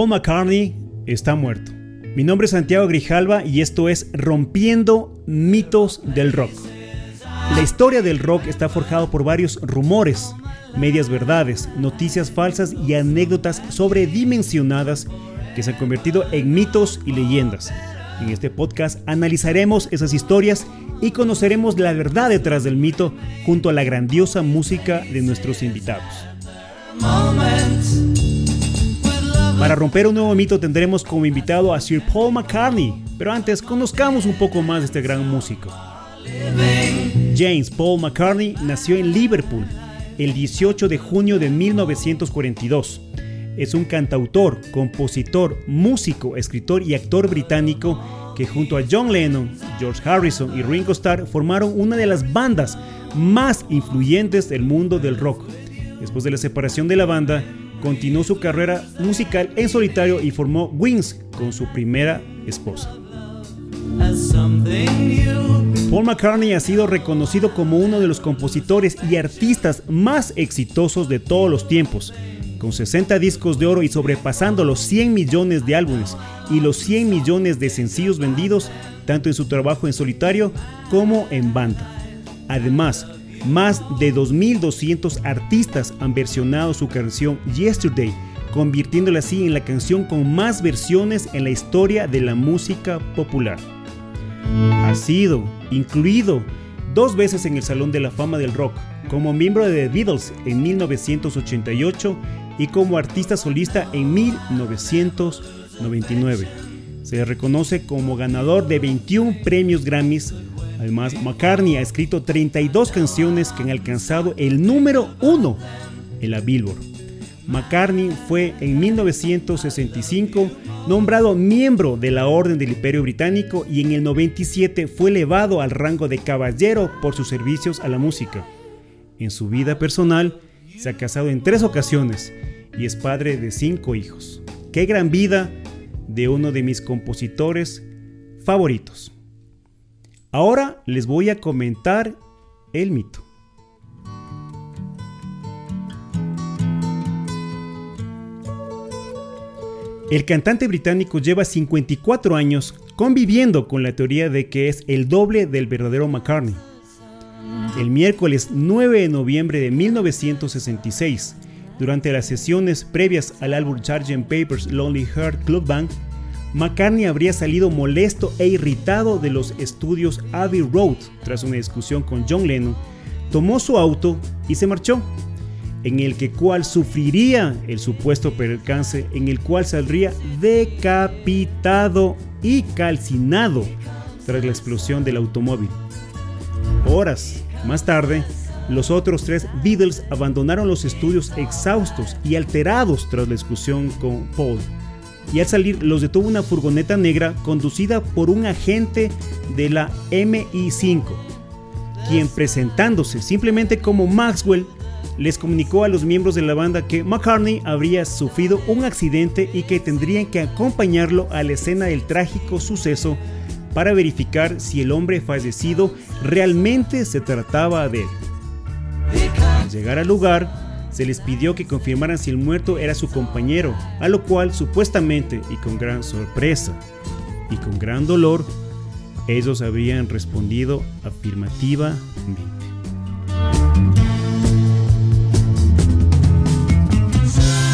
Paul McCartney está muerto. Mi nombre es Santiago Grijalva y esto es Rompiendo mitos del rock. La historia del rock está forjado por varios rumores, medias verdades, noticias falsas y anécdotas sobredimensionadas que se han convertido en mitos y leyendas. En este podcast analizaremos esas historias y conoceremos la verdad detrás del mito junto a la grandiosa música de nuestros invitados. Para romper un nuevo mito tendremos como invitado a Sir Paul McCartney, pero antes conozcamos un poco más de este gran músico. James Paul McCartney nació en Liverpool el 18 de junio de 1942. Es un cantautor, compositor, músico, escritor y actor británico que junto a John Lennon, George Harrison y Ringo Starr formaron una de las bandas más influyentes del mundo del rock. Después de la separación de la banda, continuó su carrera musical en solitario y formó Wings con su primera esposa. Paul McCartney ha sido reconocido como uno de los compositores y artistas más exitosos de todos los tiempos, con 60 discos de oro y sobrepasando los 100 millones de álbumes y los 100 millones de sencillos vendidos tanto en su trabajo en solitario como en banda. Además, más de 2.200 artistas han versionado su canción Yesterday, convirtiéndola así en la canción con más versiones en la historia de la música popular. Ha sido incluido dos veces en el Salón de la Fama del Rock, como miembro de The Beatles en 1988 y como artista solista en 1999. Se reconoce como ganador de 21 premios Grammys Además, McCartney ha escrito 32 canciones que han alcanzado el número uno en la Billboard. McCartney fue en 1965 nombrado miembro de la Orden del Imperio Británico y en el 97 fue elevado al rango de caballero por sus servicios a la música. En su vida personal, se ha casado en tres ocasiones y es padre de cinco hijos. Qué gran vida de uno de mis compositores favoritos. Ahora les voy a comentar el mito. El cantante británico lleva 54 años conviviendo con la teoría de que es el doble del verdadero McCartney. El miércoles 9 de noviembre de 1966, durante las sesiones previas al álbum Sgt. Papers Lonely Heart Club Band, McCartney habría salido molesto e irritado de los estudios Abbey Road tras una discusión con John Lennon, tomó su auto y se marchó, en el que cual sufriría el supuesto percance en el cual saldría decapitado y calcinado tras la explosión del automóvil. Horas más tarde, los otros tres Beatles abandonaron los estudios exhaustos y alterados tras la discusión con Paul y al salir los detuvo una furgoneta negra conducida por un agente de la MI5, quien presentándose simplemente como Maxwell les comunicó a los miembros de la banda que McCartney habría sufrido un accidente y que tendrían que acompañarlo a la escena del trágico suceso para verificar si el hombre fallecido realmente se trataba de él. Al llegar al lugar, se les pidió que confirmaran si el muerto era su compañero, a lo cual supuestamente y con gran sorpresa y con gran dolor, ellos habían respondido afirmativamente.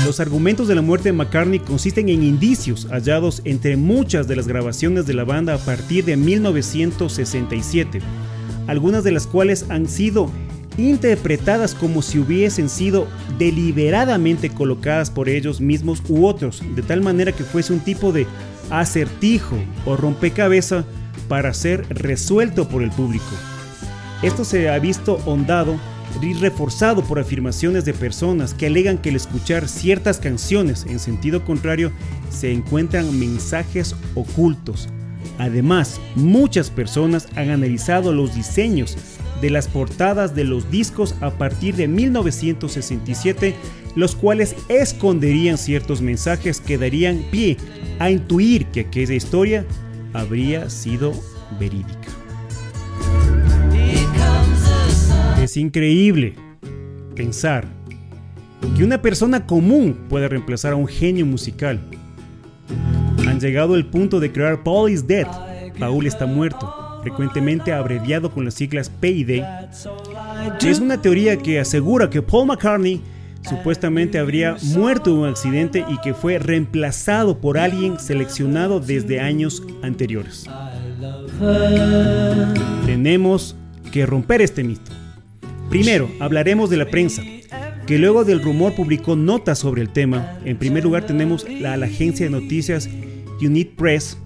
Los argumentos de la muerte de McCartney consisten en indicios hallados entre muchas de las grabaciones de la banda a partir de 1967, algunas de las cuales han sido interpretadas como si hubiesen sido deliberadamente colocadas por ellos mismos u otros, de tal manera que fuese un tipo de acertijo o rompecabezas para ser resuelto por el público. Esto se ha visto hondado y reforzado por afirmaciones de personas que alegan que al escuchar ciertas canciones en sentido contrario se encuentran mensajes ocultos. Además, muchas personas han analizado los diseños de las portadas de los discos a partir de 1967, los cuales esconderían ciertos mensajes que darían pie a intuir que aquella historia habría sido verídica. Es increíble pensar que una persona común puede reemplazar a un genio musical, han llegado al punto de crear Paul is dead, Paul está muerto, frecuentemente abreviado con las siglas PID. Es una teoría que asegura que Paul McCartney supuestamente habría muerto en un accidente y que fue reemplazado por alguien seleccionado desde años anteriores. Tenemos que romper este mito. Primero, hablaremos de la prensa, que luego del rumor publicó notas sobre el tema. En primer lugar tenemos la, la agencia de noticias Unit Press,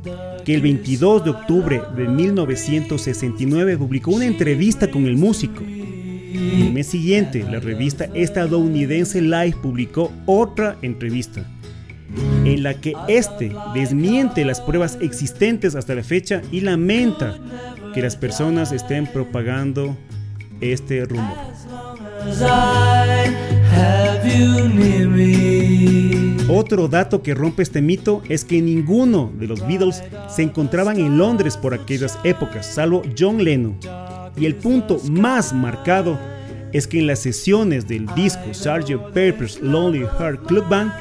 que el 22 de octubre de 1969 publicó una entrevista con el músico. El mes siguiente, la revista estadounidense Life publicó otra entrevista en la que este desmiente las pruebas existentes hasta la fecha y lamenta que las personas estén propagando este rumor. Otro dato que rompe este mito es que ninguno de los Beatles se encontraban en Londres por aquellas épocas, salvo John Lennon. Y el punto más marcado es que en las sesiones del disco Sgt. Pepper's Lonely Heart Club Band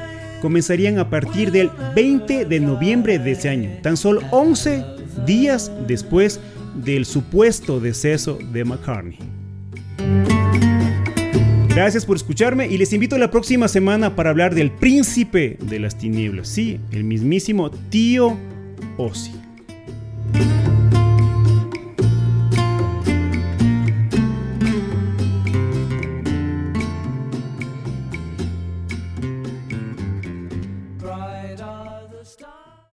comenzarían a partir del 20 de noviembre de ese año, tan solo 11 días después del supuesto deceso de McCartney. Gracias por escucharme y les invito la próxima semana para hablar del príncipe de las tinieblas, sí, el mismísimo tío Ozzy.